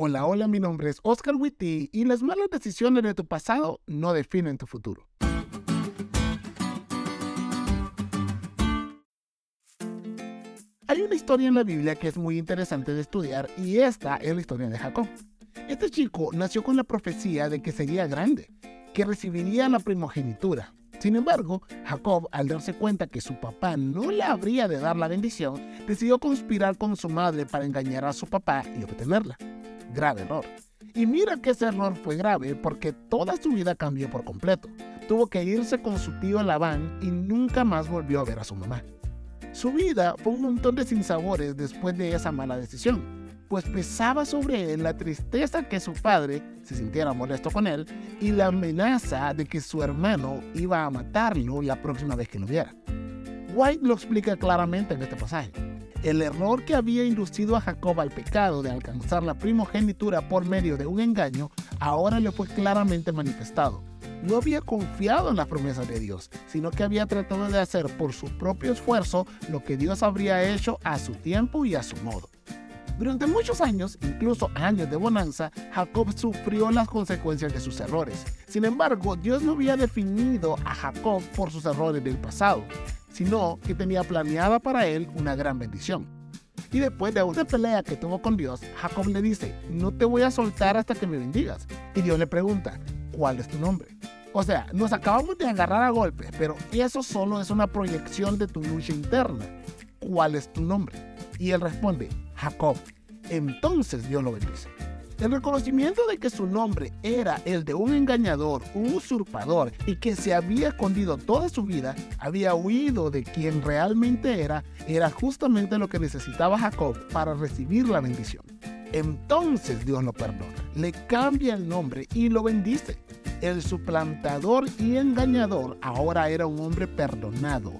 Hola, hola, mi nombre es Oscar Witty y las malas decisiones de tu pasado no definen tu futuro. Hay una historia en la Biblia que es muy interesante de estudiar y esta es la historia de Jacob. Este chico nació con la profecía de que sería grande, que recibiría la primogenitura. Sin embargo, Jacob, al darse cuenta que su papá no le habría de dar la bendición, decidió conspirar con su madre para engañar a su papá y obtenerla grave error. Y mira que ese error fue grave porque toda su vida cambió por completo. Tuvo que irse con su tío Labán y nunca más volvió a ver a su mamá. Su vida fue un montón de sinsabores después de esa mala decisión, pues pesaba sobre él la tristeza que su padre se sintiera molesto con él y la amenaza de que su hermano iba a matarlo la próxima vez que lo viera. White lo explica claramente en este pasaje. El error que había inducido a Jacob al pecado de alcanzar la primogenitura por medio de un engaño ahora le fue claramente manifestado. No había confiado en las promesas de Dios, sino que había tratado de hacer por su propio esfuerzo lo que Dios habría hecho a su tiempo y a su modo. Durante muchos años, incluso años de bonanza, Jacob sufrió las consecuencias de sus errores. Sin embargo, Dios no había definido a Jacob por sus errores del pasado sino que tenía planeada para él una gran bendición. Y después de una pelea que tuvo con Dios, Jacob le dice, no te voy a soltar hasta que me bendigas. Y Dios le pregunta, ¿cuál es tu nombre? O sea, nos acabamos de agarrar a golpes, pero eso solo es una proyección de tu lucha interna. ¿Cuál es tu nombre? Y él responde, Jacob. Entonces Dios lo bendice. El reconocimiento de que su nombre era el de un engañador, un usurpador y que se había escondido toda su vida, había huido de quien realmente era, era justamente lo que necesitaba Jacob para recibir la bendición. Entonces Dios lo perdona, le cambia el nombre y lo bendice. El suplantador y engañador ahora era un hombre perdonado,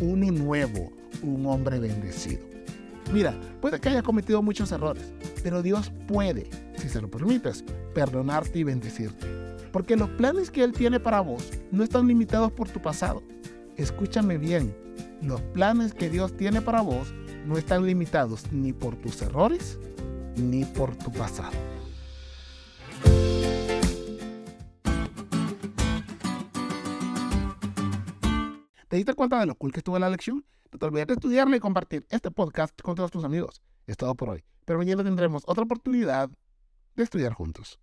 uno nuevo, un hombre bendecido. Mira, puede que haya cometido muchos errores, pero Dios puede, si se lo permites, perdonarte y bendecirte. Porque los planes que Él tiene para vos no están limitados por tu pasado. Escúchame bien, los planes que Dios tiene para vos no están limitados ni por tus errores ni por tu pasado. ¿Te diste cuenta de lo cool que estuvo en la lección? No te olvides de estudiarle y compartir este podcast con todos tus amigos. Es todo por hoy. Pero mañana tendremos otra oportunidad de estudiar juntos.